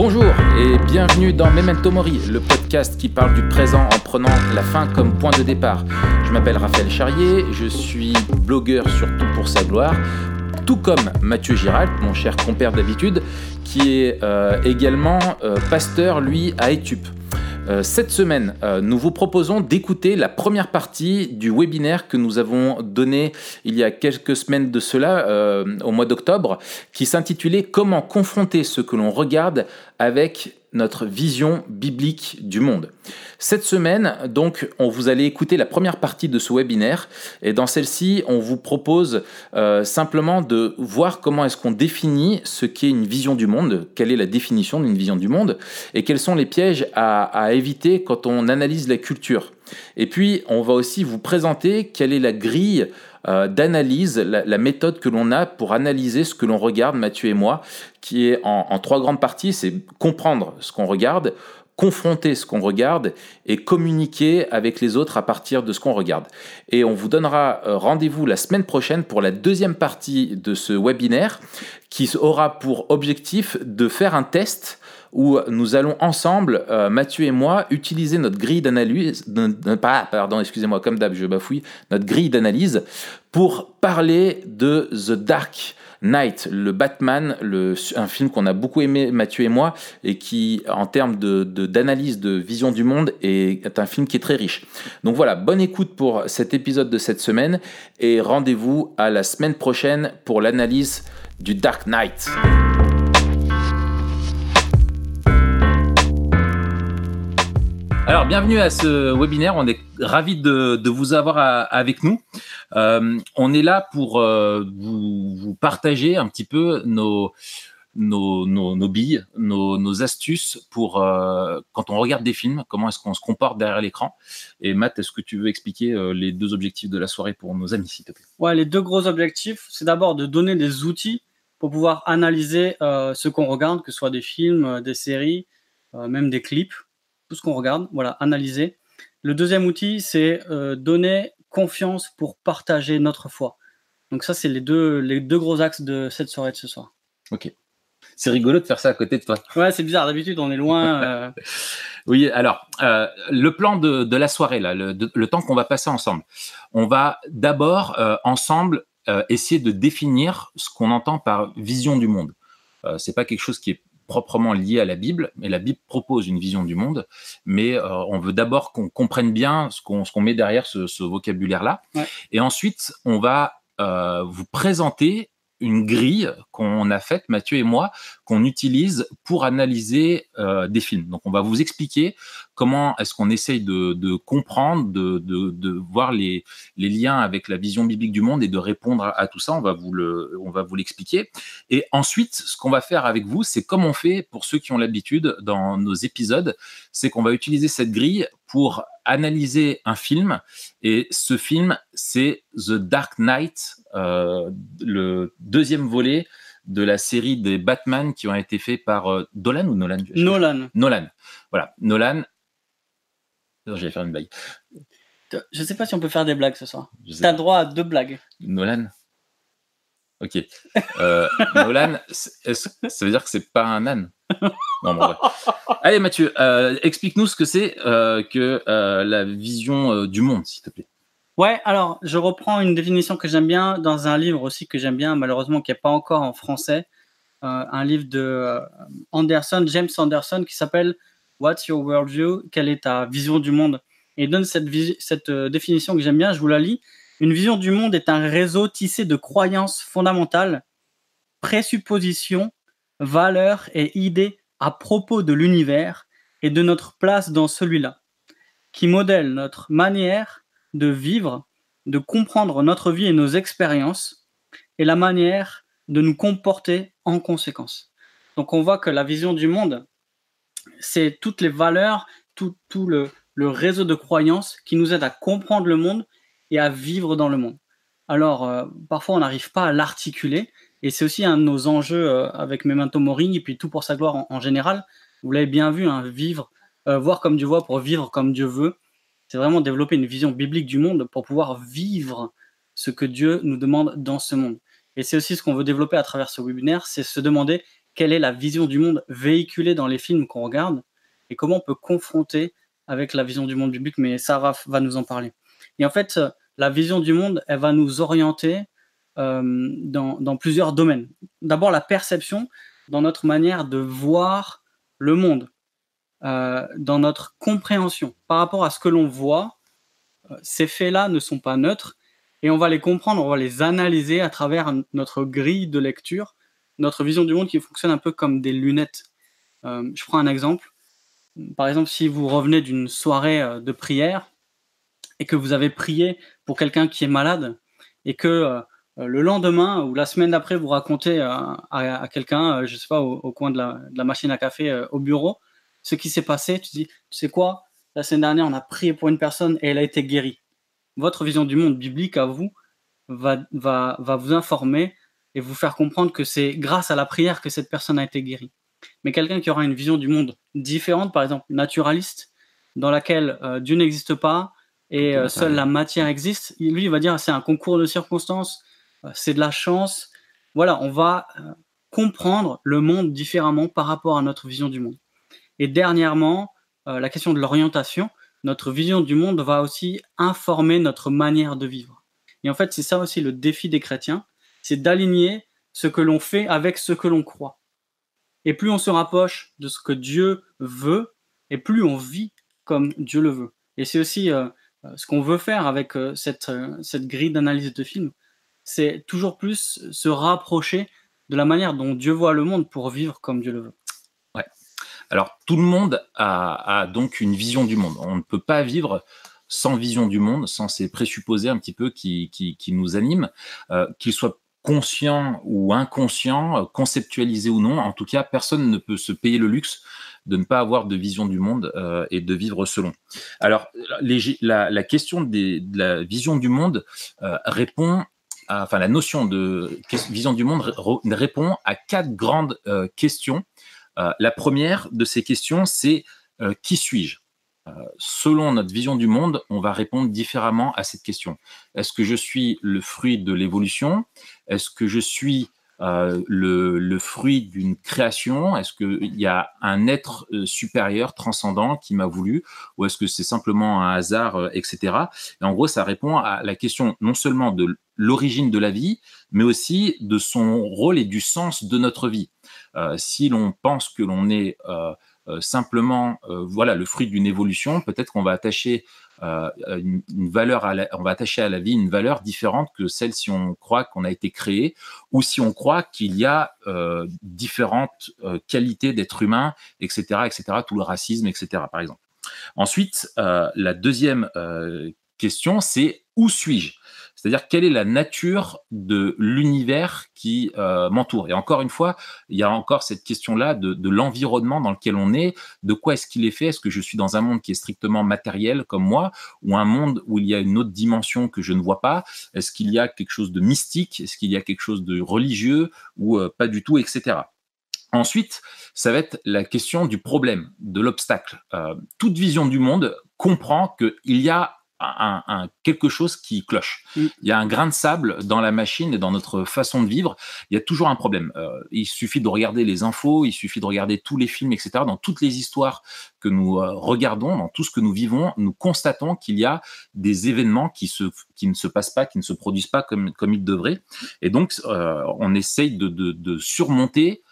Bonjour et bienvenue dans Memento Mori, le podcast qui parle du présent en prenant la fin comme point de départ. Je m'appelle Raphaël Charrier, je suis blogueur sur Tout pour sa gloire, tout comme Mathieu Giralt, mon cher compère d'habitude, qui est euh, également euh, pasteur, lui, à Etup. Euh, cette semaine, euh, nous vous proposons d'écouter la première partie du webinaire que nous avons donné il y a quelques semaines de cela, euh, au mois d'octobre, qui s'intitulait Comment confronter ce que l'on regarde avec notre vision biblique du monde. Cette semaine, donc, on vous allez écouter la première partie de ce webinaire et dans celle-ci, on vous propose euh, simplement de voir comment est-ce qu'on définit ce qu'est une vision du monde, quelle est la définition d'une vision du monde et quels sont les pièges à, à éviter quand on analyse la culture. Et puis, on va aussi vous présenter quelle est la grille euh, d'analyse, la, méthode que l'on a pour analyser ce que l'on regarde, Mathieu et moi, qui est en, trois grandes parties, c'est comprendre ce qu'on regarde, confronter ce qu'on regarde et communiquer avec les autres à partir de ce qu'on regarde. Et on vous donnera euh, rendez-vous la semaine prochaine pour la deuxième partie de ce webinaire qui aura pour objectif de faire un test où nous allons ensemble, euh, Mathieu et moi, utiliser notre grille d'analyse, pardon, excusez-moi, comme d'hab, je bafouille, notre grille d'analyse pour parler de The Dark Knight, le Batman, un film qu'on a beaucoup aimé, Mathieu et moi, et qui, en termes d'analyse de vision du monde, est un film qui est très riche. Donc voilà, bonne écoute pour cet épisode de cette semaine, et rendez-vous à la semaine prochaine pour l'analyse du Dark Knight. Alors, bienvenue à ce webinaire. On est ravis de, vous avoir avec nous. Euh, on est là pour euh, vous, partager un petit peu nos, nos, billes, nos, astuces pour euh, quand on regarde des films, comment est-ce qu'on se comporte derrière l'écran. Et Matt, est-ce que tu veux expliquer les deux objectifs de la soirée pour nos amis, s'il te plaît? Ouais, les deux gros objectifs, c'est d'abord de donner des outils pour pouvoir analyser ce qu'on regarde, que ce soit des films, des séries, même des clips tout ce qu'on regarde, voilà, analyser. Le deuxième outil, c'est euh, donner confiance pour partager notre foi. Donc ça, c'est les deux, les deux gros axes de cette soirée de ce soir. Ok. C'est rigolo de faire ça à côté de toi. Ouais, c'est bizarre. D'habitude, on est loin. Euh. oui, alors, euh, le plan de, la soirée, là, le, le temps qu'on va passer ensemble, on va d'abord, ensemble, essayer de définir ce qu'on entend par vision du monde. c'est pas quelque chose qui est proprement lié à la Bible, mais la Bible propose une vision du monde, mais euh, on veut d'abord qu'on comprenne bien ce qu'on met derrière ce, vocabulaire-là, et ensuite on va euh, vous présenter une grille qu'on a faite, Mathieu et moi, qu'on utilise pour analyser euh, des films. Donc, on va vous expliquer comment est-ce qu'on essaye de, comprendre, de, voir les, liens avec la vision biblique du monde et de répondre à, tout ça. On va vous le, l'expliquer. Et ensuite, ce qu'on va faire avec vous, c'est comme on fait pour ceux qui ont l'habitude dans nos épisodes, c'est qu'on va utiliser cette grille pour analyser un film. Et ce film, c'est The Dark Knight, euh, le deuxième volet de la série des Batman qui ont été faits par euh, Dolan ou Nolan? Nolan. Nolan. Voilà, Nolan. J'allais faire une blague. Je ne sais pas si on peut faire des blagues ce soir. Tu as droit à deux blagues. Nolan Ok. Euh, Nolan, ça veut dire que c'est pas un âne? Allez Mathieu, euh, explique-nous ce que c'est que la vision du monde, s'il te plaît. Ouais, alors je reprends une définition que j'aime bien dans un livre aussi que j'aime bien, malheureusement qui n'est pas encore en français, un livre de Anderson, James Anderson, qui s'appelle What's Your Worldview? Quelle est ta vision du monde? Et il donne cette, cette définition que j'aime bien, je vous la lis. Une vision du monde est un réseau tissé de croyances fondamentales, présuppositions valeurs et idées à propos de l'univers et de notre place dans celui-là, qui modèle notre manière de vivre, de comprendre notre vie et nos expériences, et la manière de nous comporter en conséquence. Donc on voit que la vision du monde, c'est toutes les valeurs, tout, le, réseau de croyances qui nous aident à comprendre le monde et à vivre dans le monde. Alors, euh, parfois, on n'arrive pas à l'articuler, et c'est aussi un de nos enjeux euh, avec Memento Mori et puis tout pour sa gloire en, général. Vous l'avez bien vu, hein, vivre, euh, voir comme Dieu voit pour vivre comme Dieu veut. C'est vraiment développer une vision biblique du monde pour pouvoir vivre ce que Dieu nous demande dans ce monde. Et c'est aussi ce qu'on veut développer à travers ce webinaire, c'est se demander quelle est la vision du monde véhiculée dans les films qu'on regarde et comment on peut confronter avec la vision du monde biblique, mais Sarah va nous en parler. Et en fait, la vision du monde, elle va nous orienter euh, dans, plusieurs domaines. D'abord, la perception dans notre manière de voir le monde, euh, dans notre compréhension par rapport à ce que l'on voit. Euh, ces faits-là ne sont pas neutres et on va les comprendre, on va les analyser à travers notre grille de lecture, notre vision du monde qui fonctionne un peu comme des lunettes. je prends un exemple. Par exemple, si vous revenez d'une soirée de prière et que vous avez prié pour quelqu'un qui est malade et que euh, le lendemain ou la semaine d'après, vous racontez euh, à, quelqu'un, euh, je sais pas, au, coin de la, machine à café au bureau, ce qui s'est passé, tu dis, tu sais quoi, la semaine dernière, on a prié pour une personne et elle a été guérie. Votre vision du monde biblique à vous va, va, va vous informer et vous faire comprendre que c'est grâce à la prière que cette personne a été guérie. Mais quelqu'un qui aura une vision du monde différente, par exemple naturaliste, dans laquelle Dieu n'existe pas et seule la matière existe, lui, il va dire c'est un concours de circonstances, euh, c'est de la chance. Voilà, on va euh, comprendre le monde différemment par rapport à notre vision du monde. Et dernièrement, euh, la question de l'orientation. Notre vision du monde va aussi informer notre manière de vivre. Et en fait, c'est ça aussi le défi des chrétiens, c'est d'aligner ce que l'on fait avec ce que l'on croit. Et plus on se rapproche de ce que Dieu veut, et plus on vit comme Dieu le veut. Et c'est aussi ce qu'on veut faire avec cette, cette grille d'analyse de films c'est toujours plus se rapprocher de la manière dont Dieu voit le monde pour vivre comme Dieu le veut. Alors tout le monde a, donc une vision du monde. On ne peut pas vivre sans vision du monde, sans ces présupposés un petit peu qui, nous animent, euh, qu'ils soient conscients ou inconscients, conceptualisés ou non. En tout cas, personne ne peut se payer le luxe de ne pas avoir de vision du monde euh, et de vivre selon. Alors, la, question de la vision du monde euh, répond enfin la notion de vision du monde répond à quatre grandes questions. Euh, la première de ces questions, c'est euh, qui suis-je? Selon notre vision du monde, on va répondre différemment à cette question. Est-ce que je suis le fruit de l'évolution? Est-ce que je suis euh, le, fruit d'une création? Est-ce qu'il y a un être euh, supérieur, transcendant, qui m'a voulu? Ou est-ce que c'est simplement un hasard, euh, etc. Et en gros, ça répond à la question non seulement de l'origine de la vie, mais aussi de son rôle et du sens de notre vie. Si l'on pense que l'on est simplement voilà le fruit d'une évolution, peut-être qu'on va attacher euh, une, valeur, à on va attacher à la vie une valeur différente que celle si on croit qu'on a été créé ou si on croit qu'il y a euh, différentes euh, qualités d'être humain, etc., etc., tout le racisme, etc., par exemple. Ensuite, la deuxième question, c'est où suis-je? C'est-à-dire quelle est la nature de l'univers qui euh, m'entoure? Et encore une fois, il y a encore cette question-là de, l'environnement dans lequel on est, de quoi est-ce qu'il est fait? Est-ce que je suis dans un monde qui est strictement matériel comme moi, ou un monde où il y a une autre dimension que je ne vois pas? Est-ce qu'il y a quelque chose de mystique? Est-ce qu'il y a quelque chose de religieux ou euh, pas du tout, etc. Ensuite, ça va être la question du problème, de l'obstacle. Euh, toute vision du monde comprend qu'il y a un, quelque chose qui cloche. Mm. Il y a un grain de sable dans la machine et dans notre façon de vivre. Il y a toujours un problème. Euh, il suffit de regarder les infos, il suffit de regarder tous les films, etc. Dans toutes les histoires que nous euh, regardons, dans tout ce que nous vivons, nous constatons qu'il y a des événements qui, se, qui ne se passent pas, qui ne se produisent pas comme, comme ils devraient. Et donc, euh, on essaye de, de, de surmonter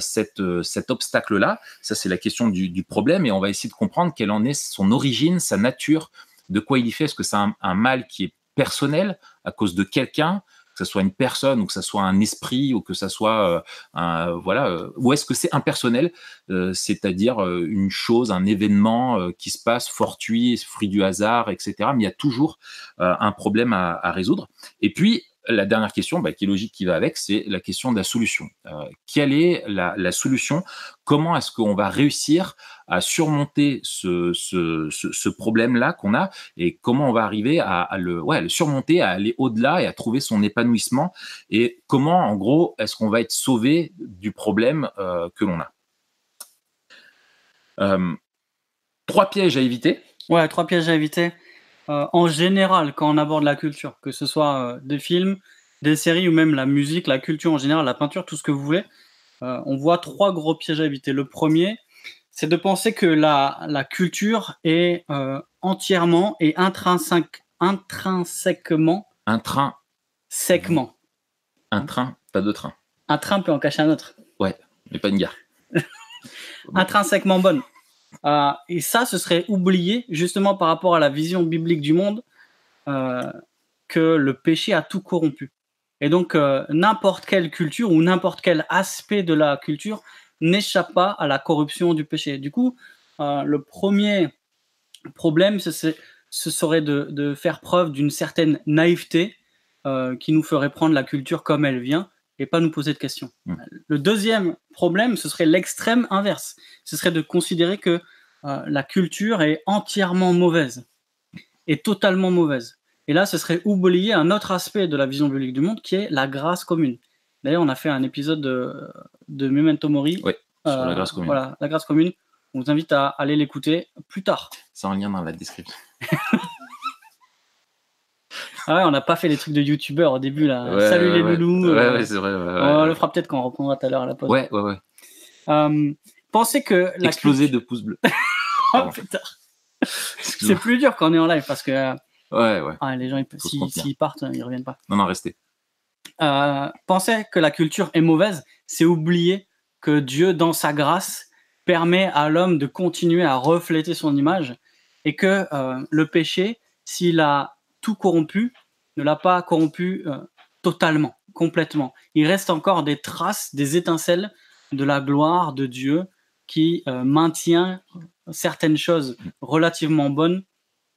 cette, cet obstacle-là. Ça, c'est la question du, du, problème et on va essayer de comprendre quelle en est son origine, sa nature, de quoi il y fait. Est-ce que c'est un, mal qui est personnel à cause de quelqu'un que ce soit une personne ou que ce soit un esprit ou que ce soit euh, un, voilà euh, ou est-ce que c'est impersonnel euh, c'est-à-dire une chose un événement qui se passe fortuit fruit du hasard etc mais il y a toujours un problème à, résoudre. Et puis la dernière question, bah, qui est logique, qui va avec, c'est la question de la solution. quelle est la, solution? Comment est-ce qu'on va réussir à surmonter ce, problème-là qu'on a et comment on va arriver à, le, le surmonter, à aller au-delà et à trouver son épanouissement et comment, en gros, est-ce qu'on va être sauvé du problème euh, que l'on a. Euh, trois pièges à éviter. Ouais, trois pièges à éviter. Euh, en général, quand on aborde la culture, que ce soit des films, des séries ou même la musique, la culture en général, la peinture, tout ce que vous voulez, on voit trois gros pièges à éviter. Le premier, c'est de penser que la, la culture est euh, entièrement et intrinsèque, intrinsèquement. Un train. Séquement. Un train, pas de train. Un train peut en cacher un autre. Ouais, mais pas une gare. intrinsèquement bonne. Euh, et ça, ce serait oublié justement par rapport à la vision biblique du monde euh, que le péché a tout corrompu. Et donc, euh, n'importe quelle culture ou n'importe quel aspect de la culture n'échappe pas à la corruption du péché. Du coup, le premier problème, ce, ce serait de, de, faire preuve d'une certaine naïveté qui nous ferait prendre la culture comme elle vient et pas nous poser de questions. Mm. Le deuxième problème, ce serait l'extrême inverse. Ce serait de considérer que euh, la culture est entièrement mauvaise, et totalement mauvaise. Et là, ce serait oublier un autre aspect de la vision biblique du monde qui est la grâce commune. D'ailleurs, on a fait un épisode de, de Memento Mori. Oui, sur la grâce commune. Voilà, la grâce commune. On vous invite à aller l'écouter plus tard. C'est en lien dans la description. Ah ouais, on n'a pas fait les trucs de youtubeurs au début là. Ouais, Salut ouais, les loulous. Ouais, euh, ouais, c'est vrai. on le fera peut-être quand on reprendra tout à l'heure à la pause. Ouais, ouais, ouais. Euh, pensez que la Exploser de pouces bleus. Oh, putain. C'est plus dur quand on est en live parce que euh, Ouais, ouais. ah, les gens, s'ils partent, ils reviennent pas. Non, non, restez. Euh, penser que la culture est mauvaise, c'est oublier que Dieu, dans sa grâce, permet à l'homme de continuer à refléter son image et que euh, le péché, s'il a tout corrompu, ne l'a pas corrompu euh, totalement, complètement. Il reste encore des traces, des étincelles de la gloire de Dieu qui maintient certaines choses relativement bonnes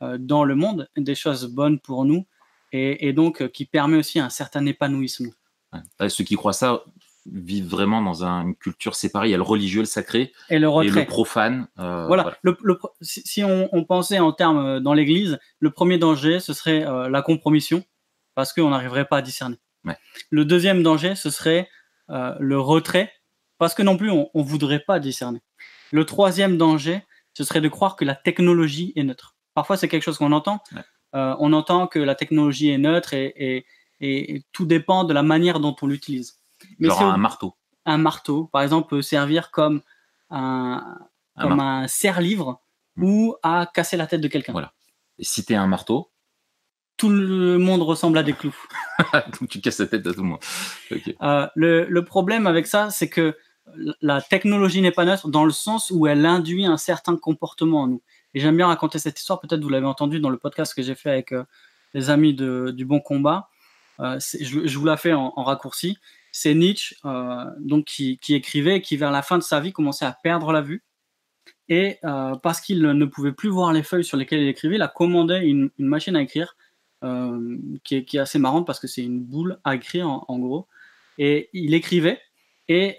dans le monde, des choses bonnes pour nous, et, et donc euh, qui permet aussi un certain épanouissement. Ouais. Ceux qui croient ça vivent vraiment dans un- une culture séparée. Il y a le religieux, le sacré Et le et retrait. le profane. euh, voilà. Le- le pro- si on, on pensait en termes euh, dans l'Église, le premier danger, ce serait euh, la compromission, parce qu'on n'arriverait pas à discerner. Ouais. Le deuxième danger, ce serait euh, le retrait, parce que non plus, on ne voudrait pas discerner. Le troisième danger, ce serait de croire que la technologie est neutre. Parfois, c'est quelque chose qu'on entend. Ouais. Euh, on entend que la technologie est neutre et, et- et- et tout dépend de la manière dont on l'utilise. Mais Genre un marteau. un marteau, par exemple, peut servir comme un, Un comme un serre-livre Mm. ou à casser la tête de quelqu'un. Voilà. Et si t'es un marteau, Tout le monde ressemble à des clous. donc tu casses la tête à tout le monde. Euh, le, le problème avec ça, c'est que la technologie n'est pas neutre dans le sens où elle induit un certain comportement en nous. Et j'aime bien raconter cette histoire, peut-être vous l'avez entendu dans le podcast que j'ai fait avec euh, les amis du Bon Combat. Euh, je, vous la fais en, raccourci. C'est Nietzsche euh, donc qui, écrivait et qui, vers la fin de sa vie, commençait à perdre la vue. Et parce qu'il ne pouvait plus voir les feuilles sur lesquelles il écrivait, il a commandé une, machine à écrire qui, est, assez marrante parce que c'est une boule à écrire en, gros. Et il écrivait. Et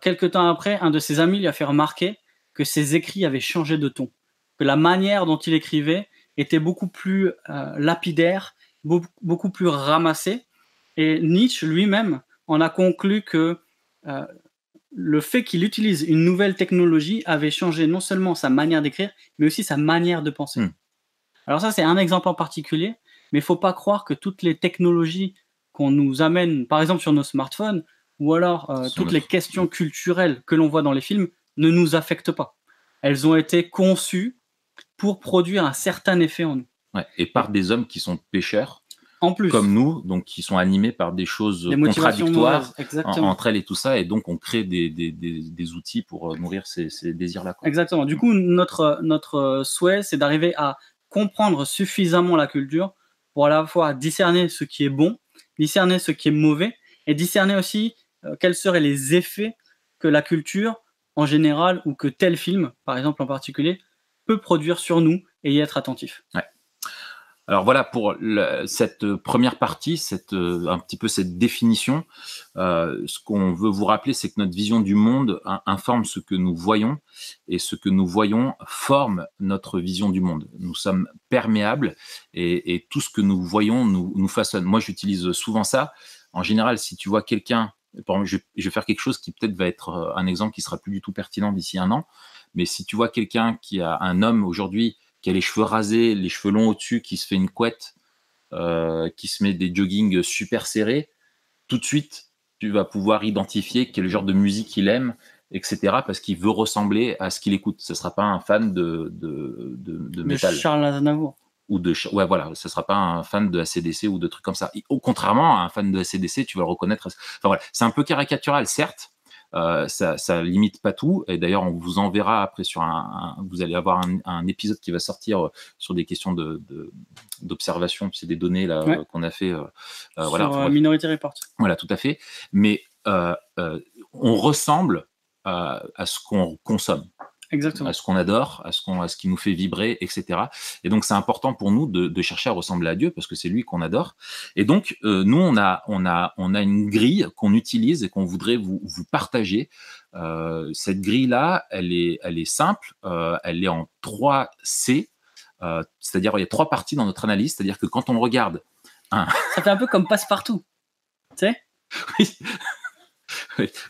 quelques temps après, un de ses amis lui a fait remarquer que ses écrits avaient changé de ton, que la manière dont il écrivait était beaucoup plus euh, lapidaire, beaucoup, beaucoup plus ramassée. Et Nietzsche lui-même en a conclu que euh, le fait qu'il utilise une nouvelle technologie avait changé non seulement sa manière d'écrire, mais aussi sa manière de penser. Hmm. Alors ça, c'est un exemple en particulier, mais il faut pas croire que toutes les technologies qu'on nous amène, par exemple sur nos smartphones, ou alors euh, toutes les questions culturelles que l'on voit dans les films, ne nous affectent pas. Elles ont été conçues pour produire un certain effet en nous. Ouais. Et par des hommes qui sont En plus, comme nous, donc qui sont animés par des choses contradictoires en- entre elles et tout ça, et donc on crée des, des, des, des outils pour euh, nourrir ces, ces désirs-là. Exactement. Du coup, notre, notre euh, souhait, c'est d'arriver à comprendre suffisamment la culture pour à la fois discerner ce qui est bon, discerner ce qui est mauvais, et discerner aussi euh, quels seraient les effets que la culture en général ou que tel film, par exemple en particulier, peut produire sur nous et y être attentif. Alors voilà pour cette euh, première partie, cette, euh, un petit peu cette définition. Euh, ce qu'on veut vous rappeler, c'est que notre vision du monde in- informe ce que nous voyons et ce que nous voyons forme notre vision du monde. Nous sommes perméables et, tout ce que nous voyons nous, façonne. Moi, j'utilise souvent ça. En général, si tu vois quelqu'un, je, je vais faire quelque chose qui peut-être va être un exemple qui sera plus du tout pertinent d'ici un an, mais si tu vois quelqu'un qui a un homme aujourd'hui qui a les cheveux rasés, les cheveux longs au-dessus, qui se fait une couette, euh, qui se met des joggings super serrés, tout de suite, tu vas pouvoir identifier quel genre de musique il aime, etc. Parce qu'il veut ressembler à ce qu'il écoute. Ce ne sera pas un fan de, de, de, de métal. Charles Aznavour. Ou de, ouais, voilà, ce sera pas un fan de ACDC ou de trucs comme ça. Au contrairement à un fan de ACDC, tu vas le reconnaître. Enfin voilà, c'est un peu caricatural, certes, euh, ça, ça limite pas tout. Et d'ailleurs, on vous enverra après sur un, vous allez avoir un, épisode qui va sortir euh, sur des questions de, d'observation, c'est des données là qu'on a fait. Euh, sur voilà, Minority Report. Voilà, tout à fait. Mais on ressemble à, à ce qu'on consomme. Exactement. à ce qu'on adore, à ce, qu'on, à ce qui nous fait vibrer, etc. Et donc c'est important pour nous de, de, chercher à ressembler à Dieu parce que c'est lui qu'on adore. Et donc euh, nous on a on a on a une grille qu'on utilise et qu'on voudrait vous, vous partager. Euh, cette grille là, elle est elle est simple, euh, elle est en 3 C, c'est-à-dire il y a trois parties dans notre analyse, c'est-à-dire que quand on regarde un... ça fait un peu comme passe-partout, tu sais? Oui.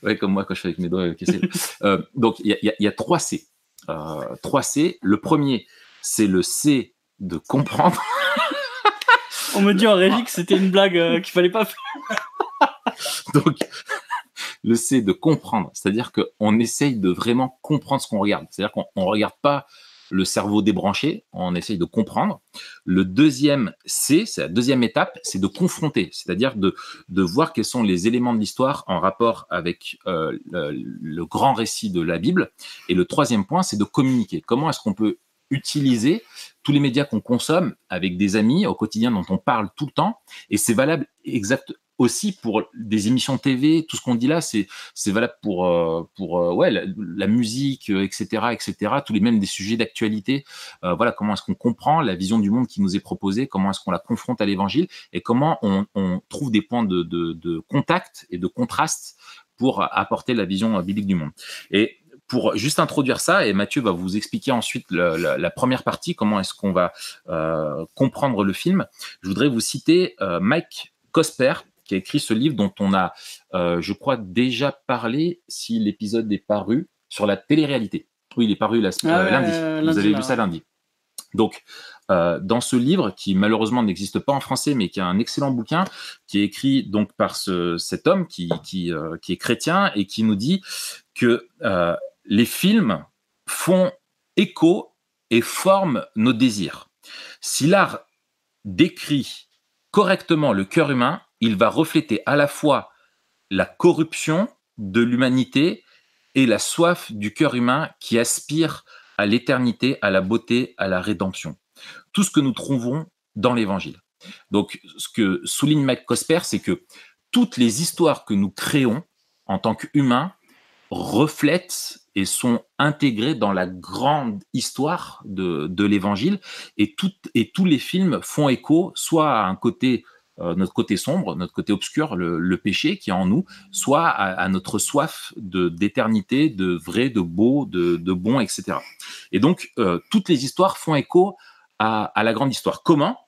Ouais, comme moi quand je fais avec mes doigts cassés. euh, donc, il y a, y, y a, 3 C. Euh, 3 C. Le premier, c'est le C de comprendre. On me dit en régie que c'était une blague euh, qu'il fallait pas faire. donc, le C de comprendre, c'est-à-dire qu'on essaye de vraiment comprendre ce qu'on regarde. C'est-à-dire qu'on ne regarde pas le cerveau débranché, on essaye de comprendre. Le deuxième C, c'est la deuxième étape, c'est de confronter, c'est-à-dire de, de voir quels sont les éléments de l'histoire en rapport avec euh, le, le, grand récit de la Bible. Et le troisième point, c'est de communiquer. Comment est-ce qu'on peut utiliser tous les médias qu'on consomme avec des amis au quotidien dont on parle tout le temps? Et c'est valable exact, aussi pour des émissions TV, tout ce qu'on dit là, c'est valable pour euh, pour euh, ouais la, musique, etc., euh, etc. Tous les mêmes des sujets d'actualité. Voilà comment est-ce qu'on comprend la vision du monde qui nous est proposée, comment est-ce qu'on la confronte à l'Évangile et comment on, on trouve des points de, de, de contact et de contraste pour apporter la vision biblique du monde. Et pour juste introduire ça, et Mathieu va vous expliquer ensuite la première partie, comment est-ce qu'on va euh, comprendre le film, je voudrais vous citer euh, Mike Cosper, qui a écrit ce livre dont on a, euh, je crois, déjà parlé si l'épisode est paru sur la télé-réalité. Oui, il est paru la, ah euh, lundi. Euh, lundi. Vous avez là, vu ça lundi. Donc, euh, dans ce livre, qui malheureusement n'existe pas en français, mais qui est un excellent bouquin, qui est écrit donc par ce, cet homme qui, qui, euh, qui, est chrétien et qui nous dit que euh, les films font écho et forment nos désirs. Si l'art décrit correctement le cœur humain, il va refléter à la fois la corruption de l'humanité et la soif du cœur humain qui aspire à l'éternité, à la beauté, à la rédemption. Tout ce que nous trouvons dans l'évangile. Donc, ce que souligne Mike Cosper, c'est que toutes les histoires que nous créons en tant qu'humains reflètent et sont intégrées dans la grande histoire de, l'évangile et, et tous les films font écho soit à un côté euh, notre côté sombre, notre côté obscur, le, péché qui est en nous, soit à, notre soif d'éternité, de vrai, de beau, de, bon, etc. Et donc, euh, toutes les histoires font écho à, à la grande histoire. Comment?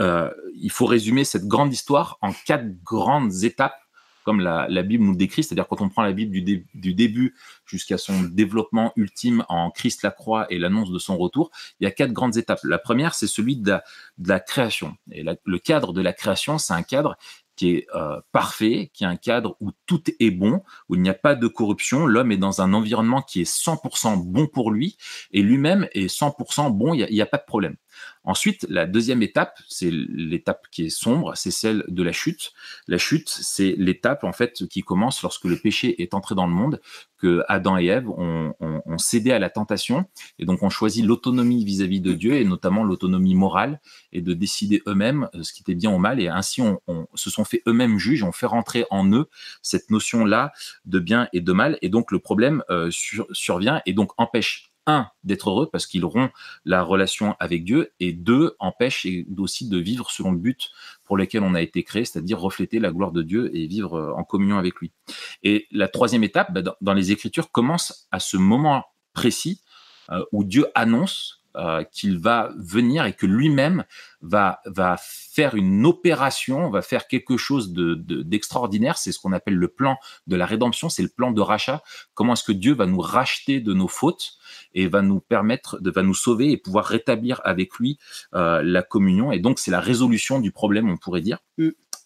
Euh, Il faut résumer cette grande histoire en quatre grandes étapes comme la, Bible nous décrit, c'est-à-dire quand on prend la Bible du, dé, du début jusqu'à son développement ultime en Christ la croix et l'annonce de son retour, il y a quatre grandes étapes. La première, c'est celui de la, création. Et le cadre de la création, c'est un cadre qui est euh, parfait, qui est un cadre où tout est bon, où il n'y a pas de corruption. L'homme est dans un environnement qui est 100% bon pour lui et lui-même est 100% bon, il n'y a, pas de problème. Ensuite, la deuxième étape, c'est l'étape qui est sombre, c'est celle de la chute. La chute, c'est l'étape en fait qui commence lorsque le péché est entré dans le monde, que Adam et Ève ont, cédé à la tentation et donc ont choisi l'autonomie vis-à-vis de Dieu et notamment l'autonomie morale et de décider eux-mêmes ce qui était bien ou mal et ainsi on, se sont fait eux-mêmes juges, ont fait rentrer en eux cette notion-là de bien et de mal et donc le problème euh, sur, survient et donc empêche un, d'être heureux parce qu'ils rompt la relation avec Dieu, et deux, empêche aussi de vivre selon le but pour lequel on a été créé, c'est-à-dire refléter la gloire de Dieu et vivre euh, en communion avec lui. Et la troisième étape, bah, dans les Écritures, commence à ce moment précis euh, où Dieu annonce euh, qu'il va venir et que lui-même va, va faire une opération, va faire quelque chose d'extraordinaire. De, c'est ce qu'on appelle le plan de la rédemption, c'est le plan de rachat. Comment est-ce que Dieu va nous racheter de nos fautes et va nous permettre, de, va nous sauver et pouvoir rétablir avec lui euh, la communion. Et donc, c'est la résolution du problème, on pourrait dire.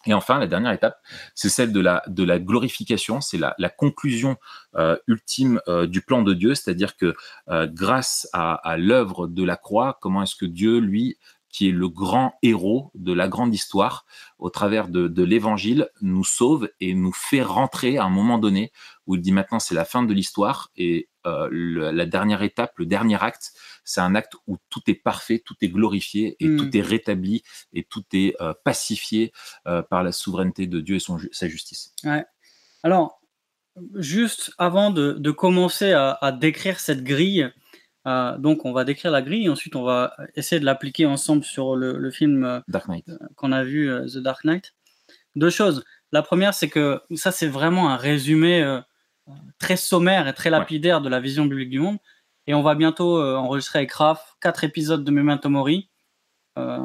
Et enfin, la dernière étape, c'est celle de la, glorification, c'est la, conclusion euh, ultime euh, du plan de Dieu, c'est-à-dire que euh, grâce à l'œuvre de la croix, comment est-ce que Dieu, lui, qui est le grand héros de la grande histoire, au travers de, de l'évangile, nous sauve et nous fait rentrer à un moment donné où il dit maintenant c'est la fin de l'histoire et euh, le, la dernière étape, le dernier acte, c'est un acte où tout est parfait, tout est glorifié et Mm. tout est rétabli et tout est euh, pacifié euh, par la souveraineté de Dieu et son, sa justice. Ouais. Alors, juste avant de, de commencer à, à décrire cette grille, euh, donc on va décrire la grille, ensuite on va essayer de l'appliquer ensemble sur le, le film euh, Dark Knight. qu'on a vu, euh, The Dark Knight. Deux choses. La première, c'est que ça, c'est vraiment un résumé euh, très sommaire et très Ouais. lapidaire de la vision biblique du monde. Et on va bientôt euh, enregistrer avec Raph quatre épisodes de Memento Mori, euh,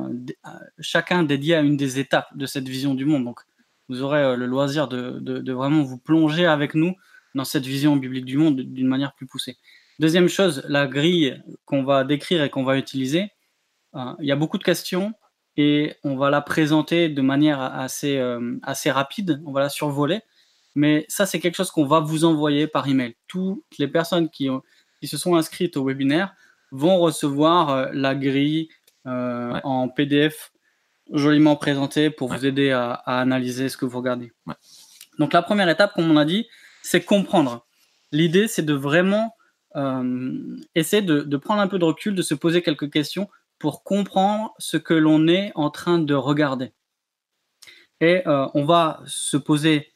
euh, chacun dédié à une des étapes de cette vision du monde. Donc, vous aurez euh, le loisir de, de- de vraiment vous plonger avec nous dans cette vision biblique du monde d'une manière plus poussée. Deuxième chose, la grille qu'on va décrire et qu'on va utiliser, euh, il y a beaucoup de questions et on va la présenter de manière assez, euh, assez rapide, on va la survoler. Mais ça, c'est quelque chose qu'on va vous envoyer par email. Toutes les personnes qui, ont- qui se sont inscrites au webinaire vont recevoir euh, la grille euh, Ouais. en PDF joliment présentée pour Ouais. vous aider à, à analyser ce que vous regardez. Ouais. Donc la première étape, comme on a dit, c'est comprendre. L'idée, c'est de vraiment euh, essayer de, prendre un peu de recul, de se poser quelques questions pour comprendre ce que l'on est en train de regarder. Et euh, on va se poser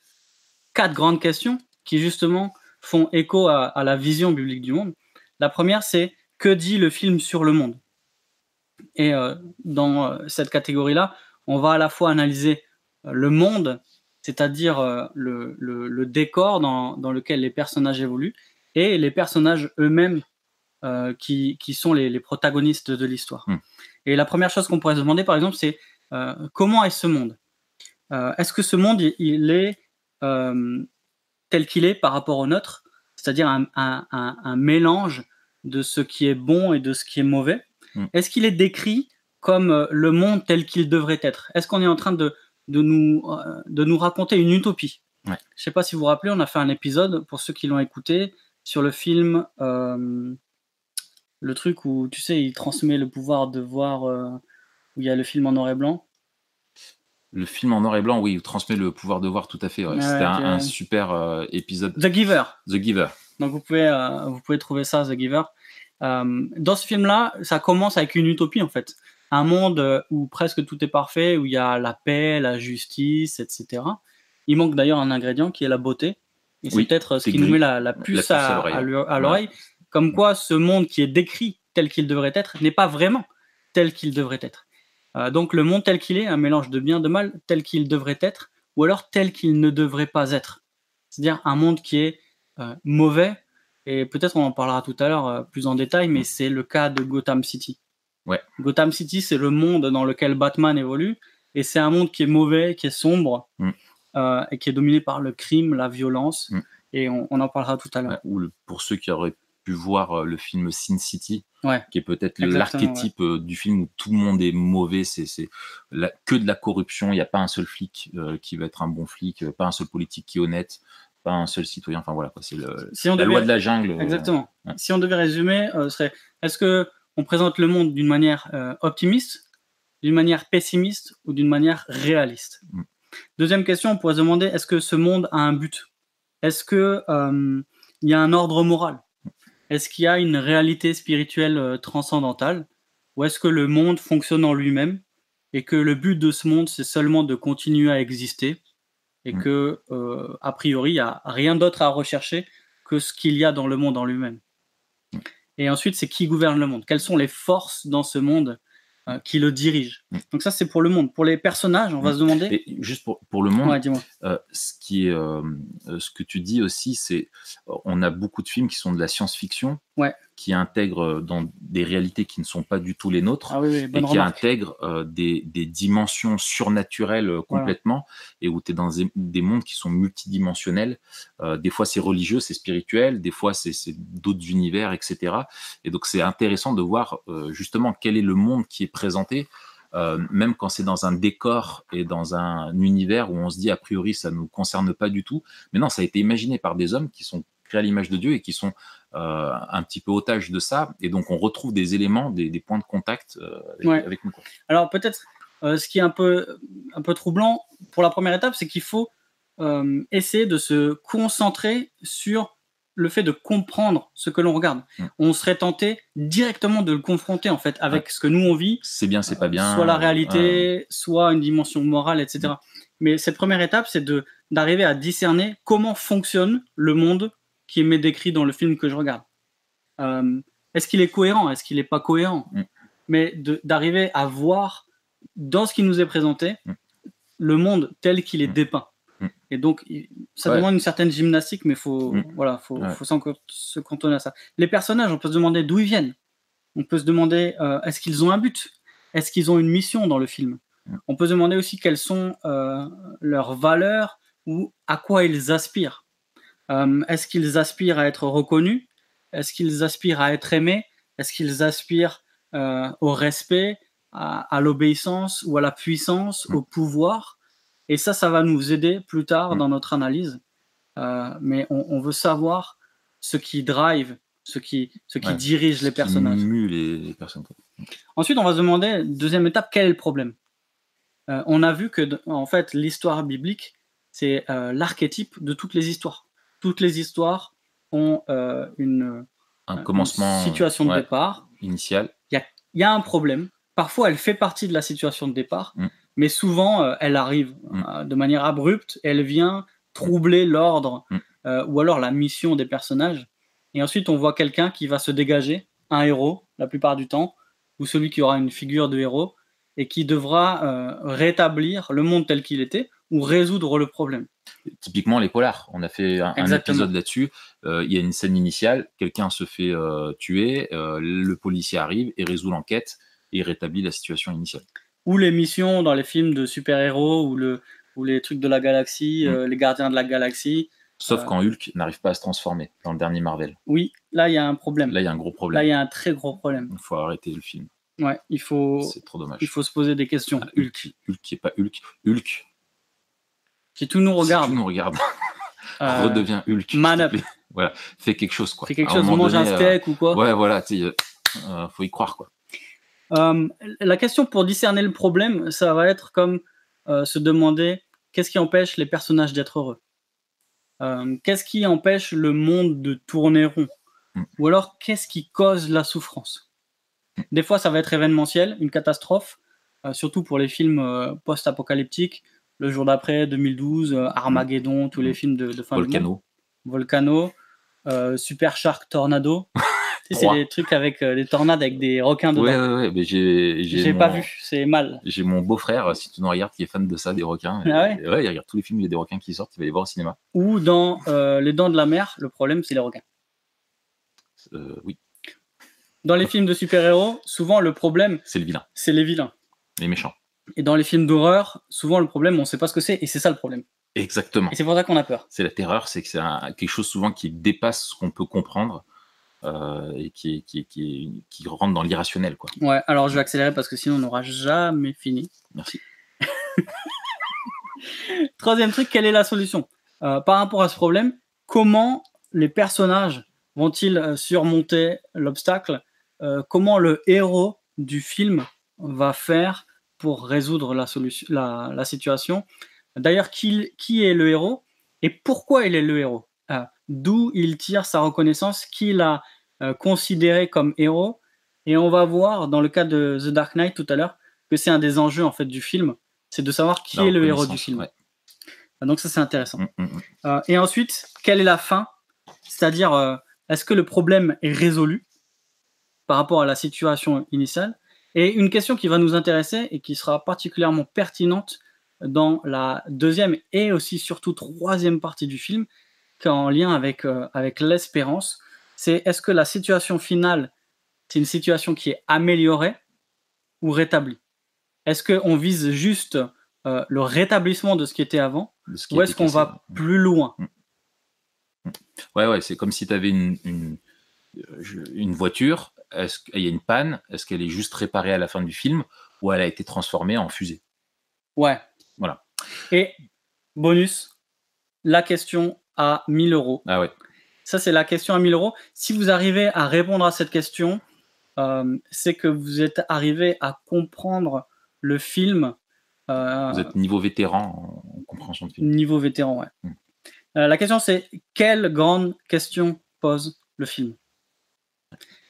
quatre grandes questions qui justement font écho à, la vision biblique du monde. La première, c'est que dit le film sur le monde? Et euh, dans cette catégorie-là, on va à la fois analyser le monde, c'est-à-dire le, décor dans lequel les personnages évoluent, et les personnages eux-mêmes euh, qui, qui sont les, les protagonistes de l'histoire. Hmm. Et la première chose qu'on pourrait se demander, par exemple, c'est euh, comment est ce monde? Euh, Est-ce que ce monde, il, il est tel qu'il est par rapport au nôtre, c'est-à-dire un, un- un- un mélange de ce qui est bon et de ce qui est mauvais Hmm. Est-ce qu'il est décrit comme le monde tel qu'il devrait être? Est-ce qu'on est en train de, de, nous, de nous raconter une utopie? Ouais. Je ne sais pas si vous vous rappelez, on a fait un épisode, pour ceux qui l'ont écouté, sur le film, euh, le truc où, tu sais, il transmet le pouvoir de voir, euh, où il y a le film en noir et blanc. Le film en noir et blanc, oui, il transmet le pouvoir de voir tout à fait. ouais. C'était un, super euh, épisode. The Giver. The Giver. Donc vous pouvez, vous pouvez trouver ça, The Giver. Dans ce film-là, ça commence avec une utopie en fait. Un monde où presque tout est parfait, où il y a la paix, la justice, etc. Il manque d'ailleurs un ingrédient qui est la beauté. Et c'est Oui, peut-être ce c'est qui nous met la, la La puce à à, l'oreille. Comme quoi ce monde qui est décrit tel qu'il devrait être n'est pas vraiment tel qu'il devrait être. Euh, donc le monde tel qu'il est, un mélange de bien, de mal, tel qu'il devrait être, ou alors tel qu'il ne devrait pas être. C'est-à-dire un monde qui est euh, mauvais, et peut-être on en parlera tout à l'heure euh, plus en détail, mais c'est le cas de Gotham City. Ouais. Gotham City, c'est le monde dans lequel Batman évolue, et c'est un monde qui est mauvais, qui est sombre, Mm. Euh, et qui est dominé par le crime, la violence, Mm. et on, on en parlera tout à l'heure. Ouais, ou le- pour ceux qui auraient pu voir euh, le film Sin City, Ouais. qui est peut-être l'archétype euh, du film où tout le monde est mauvais, c'est que de la corruption, il n'y a pas un seul flic euh, qui va être un bon flic, pas un seul politique qui est honnête, pas un seul citoyen, enfin voilà, c'est Si la devait- loi de la jungle. Exactement. Si on devait résumer, ce serait est-ce que on présente le monde d'une manière optimiste, d'une manière pessimiste ou d'une manière réaliste? Mm. Deuxième question, on pourrait se demander est-ce que ce monde a un but? Est-ce que euh, il y a un ordre moral? Est-ce qu'il y a une réalité spirituelle euh, transcendantale? Ou est-ce que le monde fonctionne en lui-même et que le but de ce monde c'est seulement de continuer à exister et Mm. que euh, a priori il y a rien d'autre à rechercher que ce qu'il y a dans le monde en lui-même? Mm. Et ensuite, c'est qui gouverne le monde? Quelles sont les forces dans ce monde euh, qui le dirigent Mm. Donc ça, c'est pour le monde. Pour les personnages, on va se demander... Et juste pour, pour le monde, Ouais, euh, ce qui est, euh, ce que tu dis aussi, c'est, on a beaucoup de films qui sont de la science-fiction, Ouais. qui intègrent euh, dans des réalités qui ne sont pas du tout les nôtres. Ah oui, oui, et qui remarque. intègre euh, des, des dimensions surnaturelles euh, complètement et où tu es dans des, des mondes qui sont multidimensionnels. Euh, des fois, c'est religieux, c'est spirituel, des fois, c'est d'autres univers, etc. Et donc, c'est intéressant de voir justement quel est le monde qui est présenté euh, même quand c'est dans un décor et dans un univers où on se dit a priori ça ne nous concerne pas du tout. Mais non, ça a été imaginé par des hommes qui sont créés à l'image de Dieu et qui sont un petit peu otages de ça. Et donc on retrouve des éléments, des, points de contact euh, avec, nous. Alors peut-être ce qui est un peu, un peu troublant pour la première étape, c'est qu'il faut essayer de se concentrer sur le fait de comprendre ce que l'on regarde. On serait tenté directement de le confronter en fait avec ce que nous on vit. C'est bien, c'est pas bien. soit la réalité, soit une dimension morale, etc. Mais cette première étape, c'est de d'arriver à discerner comment fonctionne le monde qui est décrit dans le film que je regarde. Euh, est-ce qu'il est cohérent? Est-ce qu'il n'est pas cohérent? Mm. Mais d'arriver à voir dans ce qui nous est présenté le monde tel qu'il est dépeint. Mm. Et donc, ça demande une certaine gymnastique, mais faut, mm. voilà, faut, faut se cantonner à ça. Les personnages, on peut se demander d'où ils viennent. On peut se demander euh, est-ce qu'ils ont un but? Est-ce qu'ils ont une mission dans le film? Mm. On peut se demander aussi quelles sont euh, leurs valeurs ou à quoi ils aspirent. Euh, est-ce qu'ils aspirent à être reconnus? Est-ce qu'ils aspirent à être aimés? Est-ce qu'ils aspirent au respect, à l'obéissance ou à la puissance, au pouvoir? Et ça, ça va nous aider plus tard mm. dans notre analyse. Euh, mais on, veut savoir ce qui drive, ce qui, ce qui dirige les personnages. les, personnes. Ensuite, on va se demander, deuxième étape, quel est le problème? Euh, On a vu que, en fait, l'histoire biblique, c'est euh, l'archétype de toutes les histoires. Toutes les histoires ont une, un commencement, situation de départ. Initial. Il y, y a, un problème. Parfois, elle fait partie de la situation de départ. Mm mais souvent euh, elle arrive mm. euh, de manière abrupte, elle vient troubler l'ordre mm. euh, ou alors la mission des personnages. Et ensuite, on voit quelqu'un qui va se dégager, un héros la plupart du temps, ou celui qui aura une figure de héros et qui devra rétablir le monde tel qu'il était ou résoudre le problème. Typiquement les polars, on a fait un, épisode là-dessus. Il y a une scène initiale, quelqu'un se fait tuer, le policier arrive et résout l'enquête et rétablit la situation initiale ou les missions dans les films de super-héros ou, le, ou les trucs de la galaxie, mm. euh, les gardiens de la galaxie. Sauf euh, quand Hulk n'arrive pas à se transformer dans le dernier Marvel. Oui, là il y a un problème. Là il y a un gros problème. Là il y a un très gros problème. Il faut arrêter le film. Ouais, il faut. C'est trop dommage. Il faut se poser des questions. Ah, Hulk. Hulk qui est pas Hulk. Hulk. Si tout nous regarde. Si tout nous regarde. Euh, Redevient Hulk. Man up. Voilà, fais quelque chose quoi. Fais quelque chose, mange un steak ou quoi. Ouais, voilà, il faut y croire quoi. Euh, la question pour discerner le problème, ça va être comme euh, se demander qu'est-ce qui empêche les personnages d'être heureux? Euh, Qu'est-ce qui empêche le monde de tourner rond? Mm. Ou alors qu'est-ce qui cause la souffrance? Des fois, ça va être événementiel, une catastrophe, surtout pour les films post-apocalyptiques. Le jour d'après, 2012, Armageddon, tous les mm. films de, de fin Volcano. Volcano, Super Shark Tornado. c'est des trucs avec euh, des tornades avec des requins dedans. Ouais, ouais, ouais. Mais j'ai. J'ai pas vu, c'est mal. J'ai mon beau-frère, si tu nous regardes, qui est fan de ça, des requins. Ah ouais, ouais il regarde tous les films il y a des requins qui sortent, il va les voir au cinéma. Ou dans euh, Les Dents de la Mer, le problème, c'est les requins. Euh, oui. Dans les films de super-héros, souvent le problème. C'est le vilain. C'est les vilains. Les méchants. Et dans les films d'horreur, souvent le problème, on sait pas ce que c'est, et c'est ça le problème. Exactement. Et c'est pour ça qu'on a peur. C'est la terreur, c'est que c'est quelque chose souvent qui dépasse ce qu'on peut comprendre. Euh, et qui, qui, qui, qui, rentre dans l'irrationnel. Quoi. Ouais, alors je vais accélérer parce que sinon on n'aura jamais fini. Merci. Troisième truc, quelle est la solution? Euh, Par rapport à ce problème, comment les personnages vont-ils euh, surmonter l'obstacle? Comment le héros du film va faire pour résoudre la, solution, la, la situation D'ailleurs, qui, qui est le héros et pourquoi il est le héros? D'où il tire sa reconnaissance, qui l'a euh, considéré comme héros? Et on va voir dans le cas de The Dark Knight tout à l'heure que c'est un des enjeux en fait du film, c'est de savoir qui est le héros du film. Donc ça c'est intéressant. Mm, mm, mm. Euh, et ensuite, quelle est la fin? C'est-à-dire, euh, est-ce que le problème est résolu par rapport à la situation initiale? Et une question qui va nous intéresser et qui sera particulièrement pertinente dans la deuxième et aussi surtout troisième partie du film, qui est en lien avec, avec l'espérance c'est est-ce que la situation finale, c'est une situation qui est améliorée ou rétablie? Est-ce qu'on vise juste euh, le rétablissement de ce qui était avant ou est-ce qu'on va plus loin? Mm. Mm. Ouais, ouais, c'est comme si tu avais une, une, une voiture, est-ce qu'il y a une panne, est-ce qu'elle est juste réparée à la fin du film ou elle a été transformée en fusée? Ouais. Voilà. Et bonus, la question à 1000 euros. Ah ouais. Ça, c'est la question à 1000 euros. Si vous arrivez à répondre à cette question, euh, c'est que vous êtes arrivé à comprendre le film. euh, vous êtes niveau vétéran en compréhension de film. Niveau vétéran, ouais. Hmm. Euh, la question, c'est quelle grande question pose le film?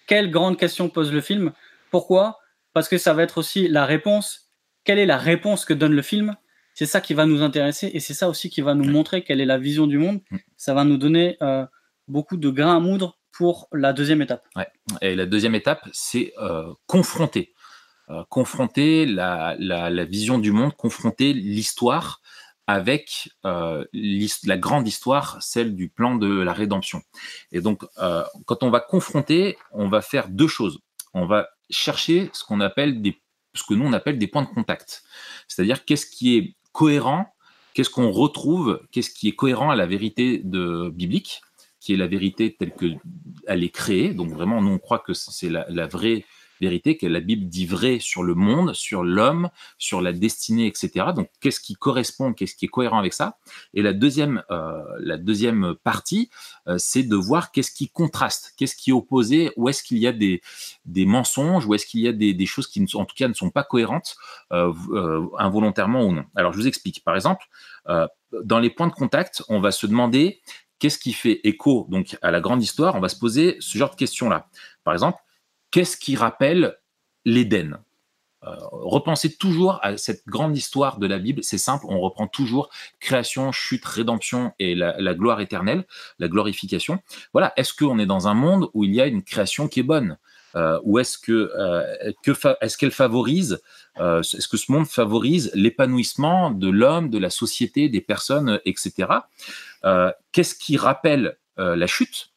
Quelle grande question pose le film Pourquoi? Parce que ça va être aussi la réponse. Quelle est la réponse que donne le film? C'est ça qui va nous intéresser et c'est ça aussi qui va nous montrer quelle est la vision du monde. Ça va nous donner euh, beaucoup de grains à moudre pour la deuxième étape. Ouais. Et la deuxième étape, c'est euh, confronter. Euh, confronter la, la, la, vision du monde, confronter l'histoire avec euh, la grande histoire, celle du plan de la rédemption. Et donc, euh, quand on va confronter, on va faire deux choses. On va chercher ce qu'on appelle des, ce que nous on appelle des points de contact. C'est-à-dire qu'est-ce qui est cohérent, qu'est-ce qu'on retrouve, qu'est-ce qui est cohérent à la vérité de biblique, qui est la vérité telle que elle est créée. Donc vraiment, nous on croit que c'est la, la vraie vérité, que la Bible dit vrai sur le monde, sur l'homme, sur la destinée, etc. Donc, qu'est-ce qui correspond, qu'est-ce qui est cohérent avec ça? Et la deuxième, euh, la deuxième partie, euh, c'est de voir qu'est-ce qui contraste, qu'est-ce qui est opposé, où est-ce qu'il y a des, des mensonges, où est-ce qu'il y a des, des, choses qui, en tout cas, ne sont pas cohérentes, euh, involontairement ou non. Alors, je vous explique. Par exemple, dans les points de contact, on va se demander qu'est-ce qui fait écho donc à la grande histoire. On va se poser ce genre de questions-là. Par exemple, qu'est-ce qui rappelle l'Éden? Euh, Repensez toujours à cette grande histoire de la Bible. C'est simple, on reprend toujours création, chute, rédemption et la, gloire éternelle, la glorification. Voilà, est-ce qu'on est dans un monde où il y a une création qui est bonne? Euh, ou est-ce que, euh, que est-ce qu'elle favorise, est-ce que ce monde favorise l'épanouissement de l'homme, de la société, des personnes, etc. Qu'est-ce qui rappelle la chute?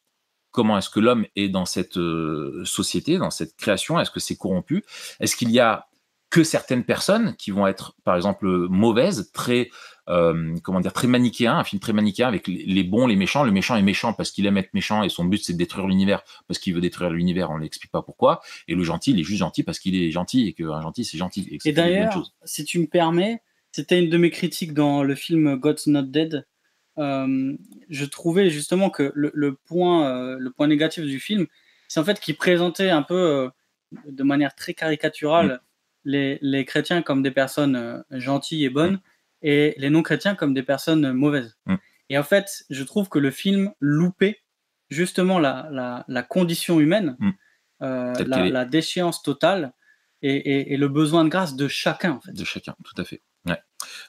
Comment est-ce que l'homme est dans cette euh, société, dans cette création? Est-ce que c'est corrompu? Est-ce qu'il y a que certaines personnes qui vont être, par exemple, mauvaises, très, euh, comment dire, très manichéen, un film très manichéen avec les, bons, les méchants? Le méchant est méchant parce qu'il aime être méchant et son but c'est de détruire l'univers parce qu'il veut détruire l'univers. On n'explique pas pourquoi. Et le gentil, il est juste gentil parce qu'il est gentil et qu'un gentil c'est gentil. Et, et d'ailleurs, si tu me permets, c'était une de mes critiques dans le film God's Not Dead. Euh, je trouvais justement que le, le point, euh, le point négatif du film, c'est en fait qu'il présentait un peu euh, de manière très caricaturale mmh. les, les, chrétiens comme des personnes gentilles et bonnes mmh. et les non-chrétiens comme des personnes mauvaises. Mmh. Et en fait, je trouve que le film loupait justement la, la, la condition humaine, la, la, déchéance totale et, et, et, le besoin de grâce de chacun. En fait. De chacun, tout à fait.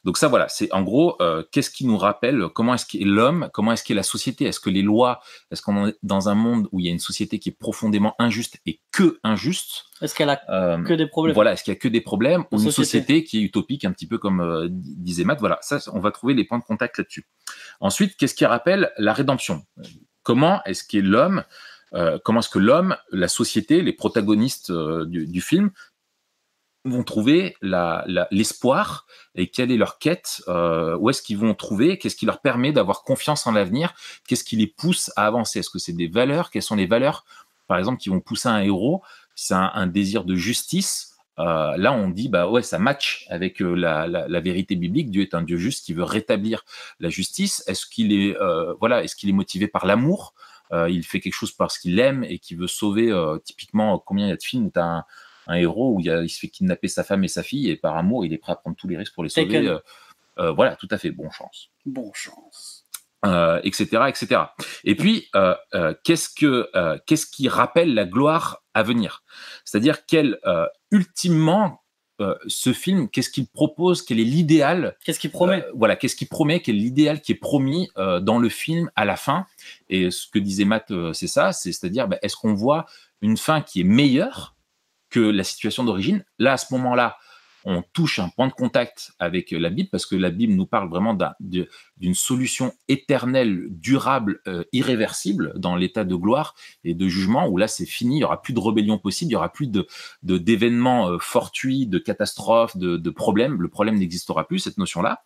Donc ça, voilà, c'est en gros, euh, qu'est-ce qui nous rappelle comment est-ce qu'est l'homme, comment est-ce qu'est la société, est-ce que les lois, est-ce qu'on est dans un monde où il y a une société qui est profondément injuste et que injuste? Est-ce qu'elle a euh, que des problèmes? Voilà, est-ce qu'il y a que des problèmes ou une société. qui est utopique, un petit peu comme euh, disait Matt? Voilà, ça, on va trouver les points de contact là-dessus. Ensuite, qu'est-ce qui rappelle la rédemption? Comment est-ce qu'est l'homme comment est-ce que l'homme, la société, les protagonistes du, du, film vont trouver l'espoir et quelle est leur quête, euh, où est-ce qu'ils vont trouver, qu'est-ce qui leur permet d'avoir confiance en l'avenir, qu'est-ce qui les pousse à avancer, est-ce que c'est des valeurs, quelles sont les valeurs, par exemple, qui vont pousser un héros, c'est un, désir de justice, euh, là on dit bah ouais ça match avec euh, la, vérité biblique, Dieu est un Dieu juste qui veut rétablir la justice, est-ce qu'il est, voilà, est-ce qu'il est motivé par l'amour, il fait quelque chose parce qu'il aime et qui veut sauver, typiquement combien il y a de films un héros où il, a, il, se fait kidnapper sa femme et sa fille et par amour il est prêt à prendre tous les risques pour les sauver. Euh, euh, voilà, tout à fait, bon chance. Bon chance. Euh, etc., etc. Et puis, qu'est-ce que, qu'est-ce qui rappelle la gloire à venir? C'est-à-dire quel, ultimement, ce film, qu'est-ce qu'il propose Quel est l'idéal Qu'est-ce qu'il promet? Voilà, qu'est-ce qu'il promet Quel est l'idéal qui est promis dans le film à la fin? Et ce que disait Matt, c'est ça, c'est, c'est-à-dire, bah, est-ce qu'on voit une fin qui est meilleure que la situation d'origine. Là, à ce moment-là, on touche un point de contact avec la Bible parce que la Bible nous parle vraiment d'une solution éternelle, durable, euh, irréversible dans l'état de gloire et de jugement où là c'est fini, il y aura plus de rébellion possible, il y aura plus de d'événements euh, fortuits, de catastrophes, de, problèmes. Le problème n'existera plus cette notion-là,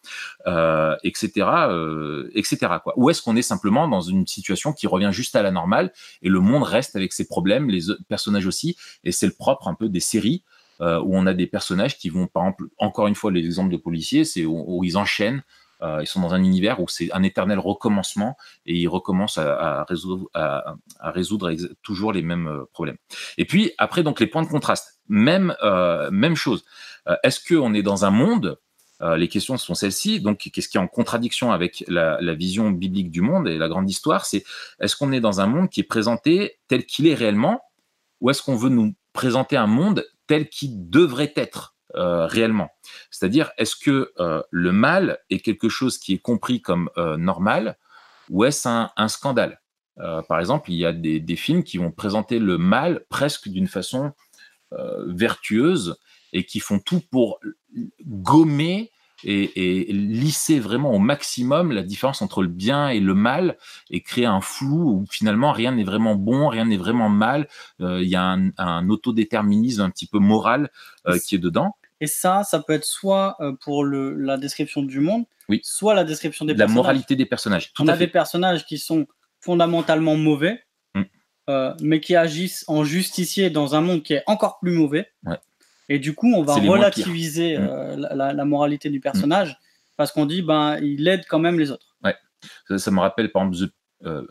euh, etc., euh, etc. Ou est-ce qu'on est simplement dans une situation qui revient juste à la normale et le monde reste avec ses problèmes, les personnages aussi, et c'est le propre un peu des séries euh, où on a des personnages qui vont, par exemple, encore une fois, l'exemple de policiers, c'est où, ils enchaînent, euh, ils sont dans un univers où c'est un éternel recommencement et ils recommencent à, résoudre, toujours les mêmes euh, problèmes. Et puis, après, donc, les points de contraste. Même, même chose. Est-ce qu'on est dans un monde les questions sont celles-ci. Donc, qu'est-ce qui est en contradiction avec la, vision biblique du monde et la grande histoire C'est est-ce qu'on est dans un monde qui est présenté tel qu'il est réellement, ou est-ce qu'on veut nous présenter un monde tel qu'il devrait être euh, réellement. C'est-à-dire, est-ce que euh, le mal est quelque chose qui est compris comme euh, normal ou est-ce un, scandale? Par exemple, il y a des, films qui vont présenter le mal presque d'une façon vertueuse et qui font tout pour gommer et, lisser vraiment au maximum la différence entre le bien et le mal et créer un flou où finalement rien n'est vraiment bon, rien n'est vraiment mal. Euh, il y a un, autodéterminisme un petit peu moral euh, qui est dedans. Et ça, ça peut être soit euh, pour le, la description du monde, oui. soit la description des la moralité des personnages. On a des personnages qui sont fondamentalement mauvais, mm. mais qui agissent en justicier dans un monde qui est encore plus mauvais. Ouais. Et du coup, on va relativiser mm. euh, la, moralité du personnage mm. parce qu'on dit, ben, il aide quand même les autres. Ouais. Ça, me rappelle par exemple The euh,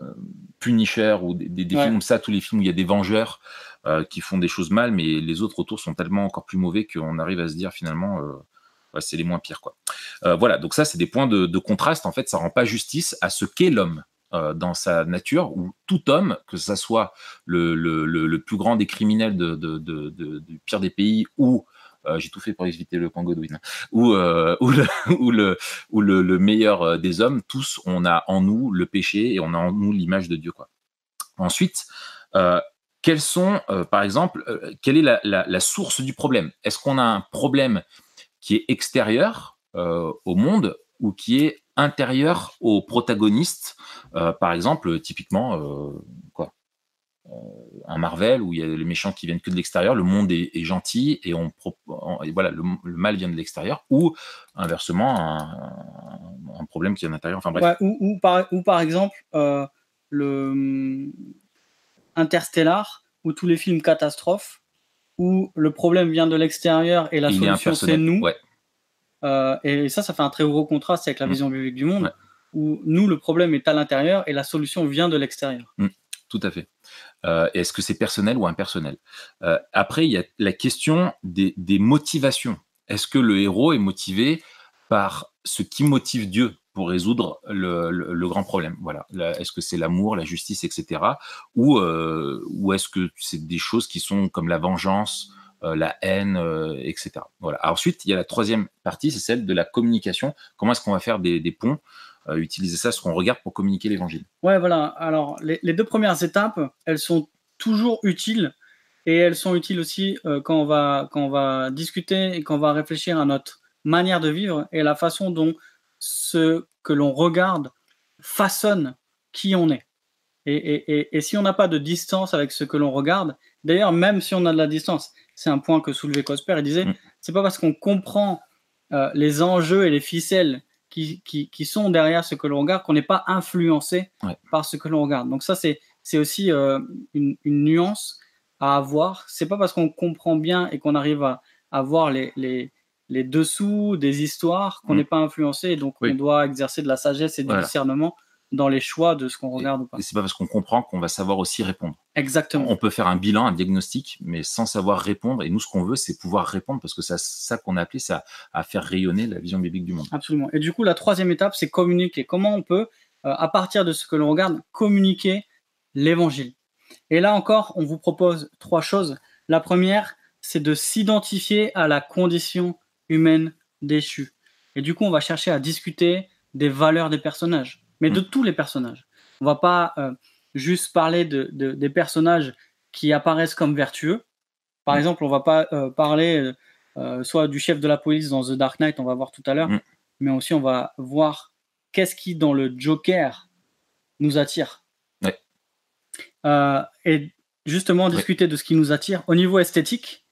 Punisher ou des, des, films comme ça, tous les films où il y a des vengeurs euh, qui font des choses mal, mais les autres autour sont tellement encore plus mauvais qu'on arrive à se dire finalement, c'est les moins pires. Quoi. voilà, donc ça, c'est des points de, de, contraste. En fait, ça rend pas justice à ce qu'est l'homme. Euh, dans sa nature, où tout homme, que ce soit le, plus grand des criminels du pire des pays ou euh, j'ai tout fait pour éviter le point Godwin, euh, ou, le, meilleur des hommes, tous, on a en nous le péché et on a en nous l'image de Dieu. Ensuite, quels sont, par exemple, quelle est la, source du problème? Est-ce qu'on a un problème qui est extérieur au monde ou qui est intérieur aux protagonistes. Euh, par exemple, typiquement, euh, quoi euh, un Marvel où il y a les méchants qui viennent que de l'extérieur, le monde est, gentil et on, voilà le, mal vient de l'extérieur, ou inversement un, problème qui est à l'intérieur. Enfin bref. ou, par, ou, par, exemple le Interstellar où tous les films catastrophes où le problème vient de l'extérieur et la solution c'est nous. Ouais. Euh, et ça, ça fait un très gros contraste avec la mm. vision biblique du monde, où nous, le problème est à l'intérieur et la solution vient de l'extérieur. Mm. Tout à fait. Euh, Est-ce que c'est personnel ou impersonnel? Euh, Après, il y a la question des, des motivations. Est-ce que le héros est motivé par ce qui motive Dieu pour résoudre le, le, grand problème? Voilà. Est-ce que c'est l'amour, la justice, etc. Ou, ou est-ce que c'est des choses qui sont comme la vengeance la haine, euh, etc. Voilà. ensuite, il y a la troisième partie, c'est celle de la communication. Comment est-ce qu'on va faire des, ponts euh, Utiliser ça, ce qu'on regarde pour communiquer l'évangile? Ouais, voilà. Alors, les, deux premières étapes, elles sont toujours utiles et elles sont utiles aussi quand, on va, quand on va discuter et quand on va réfléchir à notre manière de vivre et la façon dont ce que l'on regarde façonne qui on est. Et, et, et si on n'a pas de distance avec ce que l'on regarde, d'ailleurs, même si on a de la distance, c'est un point que soulevait Cosper. Il disait, mm. c'est pas parce qu'on comprend euh, les enjeux et les ficelles qui, qui, sont derrière ce que l'on regarde qu'on n'est pas influencé par ce que l'on regarde. Donc ça, c'est, c'est aussi euh, une, nuance à avoir. C'est pas parce qu'on comprend bien et qu'on arrive à, à voir les, les, les, dessous des histoires qu'on mm. n'est pas influencé et donc on doit exercer de la sagesse et du discernement dans les choix de ce qu'on regarde ou pas. Et c'est pas parce qu'on comprend qu'on va savoir aussi répondre. Exactement. On peut faire un bilan, un diagnostic, mais sans savoir répondre. Et nous, ce qu'on veut, c'est pouvoir répondre parce que c'est ça qu'on a appelé ça à faire rayonner la vision biblique du monde. Absolument. Et du coup, la troisième étape, c'est communiquer. Comment on peut, euh, à partir de ce que l'on regarde, communiquer l'évangile? Et là encore, on vous propose trois choses. La première, c'est de s'identifier à la condition humaine déchue. Et du coup, on va chercher à discuter des valeurs des personnages mais de mm. tous les personnages. On va pas euh, juste parler de, des personnages qui apparaissent comme vertueux. Par mm. exemple, on va pas euh, parler euh, soit du chef de la police dans The Dark Knight, on va voir tout à l'heure, mm. mais aussi on va voir qu'est-ce qui dans le Joker nous attire. et justement discuter de ce qui nous attire au niveau esthétique.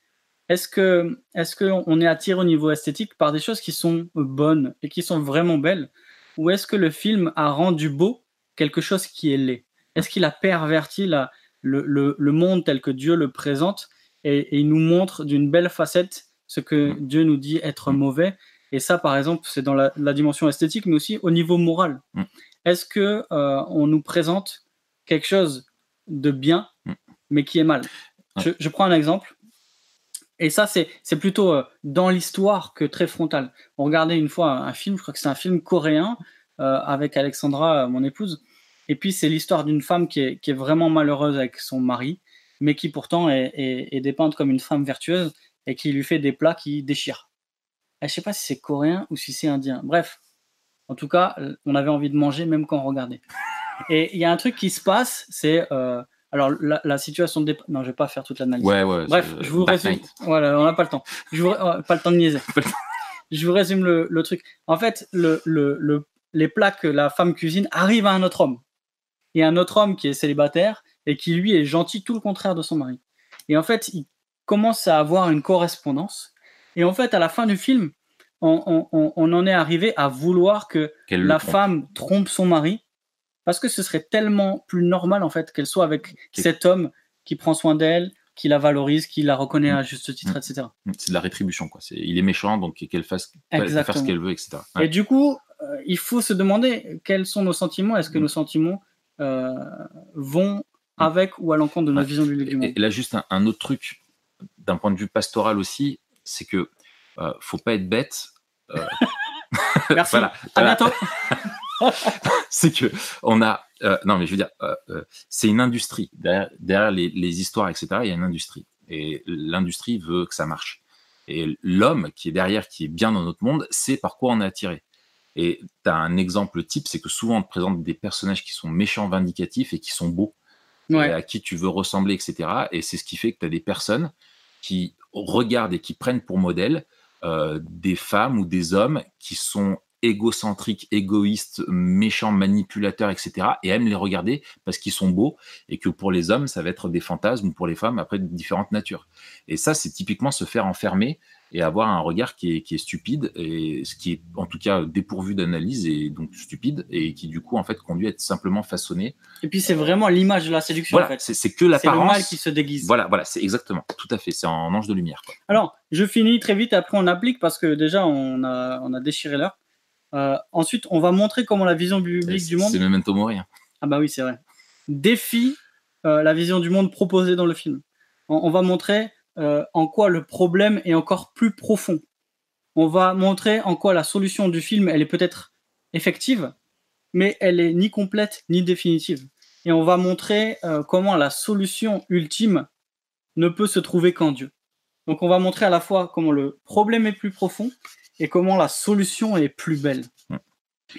Est-ce que est-ce qu'on est attiré au niveau esthétique par des choses qui sont bonnes et qui sont vraiment belles? Ou est-ce que le film a rendu beau quelque chose qui est laid? Est-ce qu'il a perverti la, le, le, monde tel que Dieu le présente et, il nous montre d'une belle facette ce que Dieu nous dit être mauvais? Et ça, par exemple, c'est dans la, dimension esthétique, mais aussi au niveau moral. Mm. Est-ce que euh, on nous présente quelque chose de bien, Mm. mais qui est mal? Je, je prends un exemple. Et ça, c'est plutôt euh, dans l'histoire que très frontal. On regardait une fois un, film, je crois que c'est un film coréen euh, avec Alexandra, euh, mon épouse. Et puis, c'est l'histoire d'une femme qui est, vraiment malheureuse avec son mari, mais qui pourtant est, est- dépeinte comme une femme vertueuse et qui lui fait des plats qui déchirent. Et je sais pas si c'est coréen ou si c'est indien. Bref, en tout cas, on avait envie de manger même quand on regardait. Et il y a un truc qui se passe, c'est alors la, la situation de dép- non, je vais pas faire toute l'analyse. Ouais, ouais. Bref, je vous résume. Voilà, on n'a pas le temps. Je vous... euh, Pas le temps de niaiser. Je vous résume le, le truc. En fait, le, le, le- les plats que la femme cuisine arrivent à un autre homme. Et un autre homme qui est célibataire et qui, lui, est gentil, tout le contraire de son mari. Et en fait, il commence à avoir une correspondance. Et en fait, à la fin du film, on, on- on- en est arrivé à vouloir que la trompe. femme trompe son mari parce que ce serait tellement plus normal en fait qu'elle soit avec cet homme qui prend soin d'elle, qui la valorise, qui la reconnaît Mm. à juste titre, Mm. etc. C'est de la rétribution, quoi. Il est méchant, donc qu'elle fasse qu'elle fasse Exactement. ce qu'elle veut, etc. Et Ouais. du coup, euh, il faut se demander quels sont nos sentiments. Est-ce que Mm. nos sentiments euh, vont avec ou à l'encontre de notre Ouais. vision du monde Et, et là, juste un, un autre truc, d'un point de vue pastoral aussi, c'est que euh, faut pas être bête. euh, Merci. voilà, À voilà. bientôt. c'est que on a euh, non mais je veux dire euh, euh, c'est une industrie. Derrière, derrière les, les histoires etc il y a une industrie. Et l'industrie veut que ça marche. Et l'homme qui est derrière qui est bien dans notre monde sait par quoi on est attiré. Et tu as un exemple type c'est que souvent on te présente des personnages qui sont méchants vindicatifs et qui sont beaux. Et à qui tu veux ressembler etc et c'est ce qui fait que tu as des personnes qui regardent et qui prennent pour modèle euh, des femmes ou des hommes qui sont égocentriques, égoïstes, méchants, manipulateurs, etc. et aiment les regarder parce qu'ils sont beaux et que pour les hommes, ça va être des fantasmes ou pour les femmes, après, de différentes natures. Et ça, c'est typiquement se faire enfermer et avoir un regard qui est, qui est stupide et ce qui est en tout cas dépourvu d'analyse et donc stupide et qui du coup en fait conduit à être simplement façonné. Et puis c'est vraiment l'image de la séduction Voilà, en fait. c'est que C'est le l'apparence. mal qui se déguise. Voilà, voilà, c'est exactement, tout à fait, c'est en ange de lumière. Quoi. Alors, je finis très vite, après on applique parce que déjà on a, on a déchiré l'heure. Euh, ensuite, on va montrer comment la vision biblique du monde c'est Memento Mori. Ah bah oui, c'est vrai. Défie euh, la vision du monde proposée dans le film. On, on va montrer euh, en quoi le problème est encore plus profond. On va montrer en quoi la solution du film, elle est peut-être effective, mais elle est ni complète ni définitive. Et on va montrer euh, comment la solution ultime ne peut se trouver qu'en Dieu. Donc on va montrer à la fois comment le problème est plus profond et comment la solution est plus belle.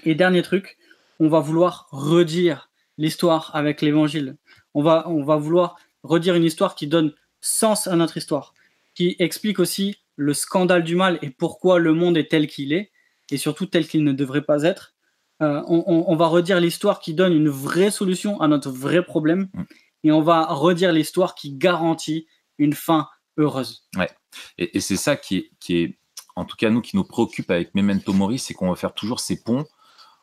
Et dernier truc, on va vouloir redire l'histoire avec l'évangile. On va, on va vouloir redire une histoire qui donne sens à notre histoire, qui explique aussi le scandale du mal et pourquoi le monde est tel qu'il est, et surtout tel qu'il ne devrait pas être. Euh, on, on- on va redire l'histoire qui donne une vraie solution à notre vrai problème, et on va redire l'histoire qui garantit une fin heureuse. Et, et c'est ça qui est, qui est, en tout cas, nous, qui nous préoccupe avec Memento Mori, c'est qu'on va faire toujours ces ponts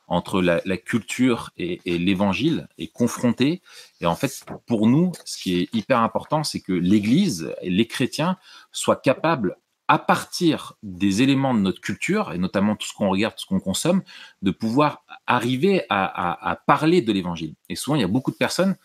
entre la, culture et, l'évangile et confronter. Et en fait, pour nous, ce qui est hyper important, c'est que l'Église et les chrétiens soient capables, à partir des éléments de notre culture, et notamment tout ce qu'on regarde, tout ce qu'on consomme, de pouvoir arriver à parler de l'évangile. Et souvent, il y a beaucoup de personnes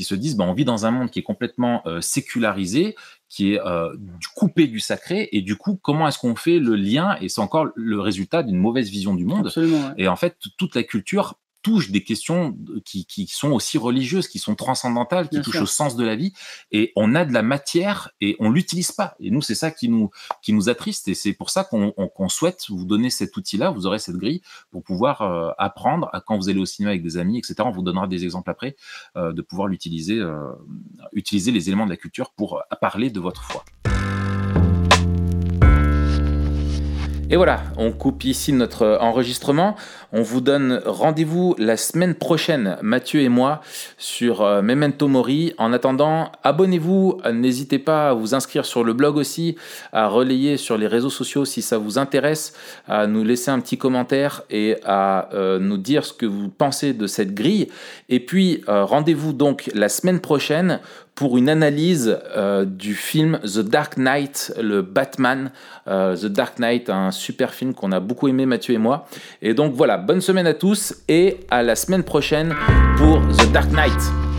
qui se disent, bah, on vit dans un monde qui est complètement euh, sécularisé, qui est euh, coupé du sacré, et du coup, comment est-ce qu'on fait le lien? Et c'est encore le résultat d'une mauvaise vision du monde. Absolument. ouais. Et en fait, toute la culture touche des questions qui, qui sont aussi religieuses, qui sont transcendantales, qui Bien touchent sûr. au sens de la vie. Et on a de la matière et on l'utilise pas. Et nous, c'est ça qui nous, qui nous attriste. Et c'est pour ça qu'on on- qu'on souhaite vous donner cet outil-là. Vous aurez cette grille pour pouvoir euh, apprendre à quand vous allez au cinéma avec des amis, etc. On vous donnera des exemples après euh, de pouvoir l'utiliser, euh, utiliser les éléments de la culture pour parler de votre foi. Et voilà, on coupe ici notre enregistrement. On vous donne rendez-vous la semaine prochaine, Mathieu et moi, sur euh, Memento Mori. En attendant, abonnez-vous. N'hésitez pas à vous inscrire sur le blog aussi, à relayer sur les réseaux sociaux si ça vous intéresse, à nous laisser un petit commentaire et à euh, nous dire ce que vous pensez de cette grille. Et puis, euh, rendez-vous donc la semaine prochaine pour une analyse euh, du film The Dark Knight, le Batman. Euh, The Dark Knight, un super film qu'on a beaucoup aimé Mathieu et moi. Et donc voilà, bonne semaine à tous et à la semaine prochaine pour The Dark Knight.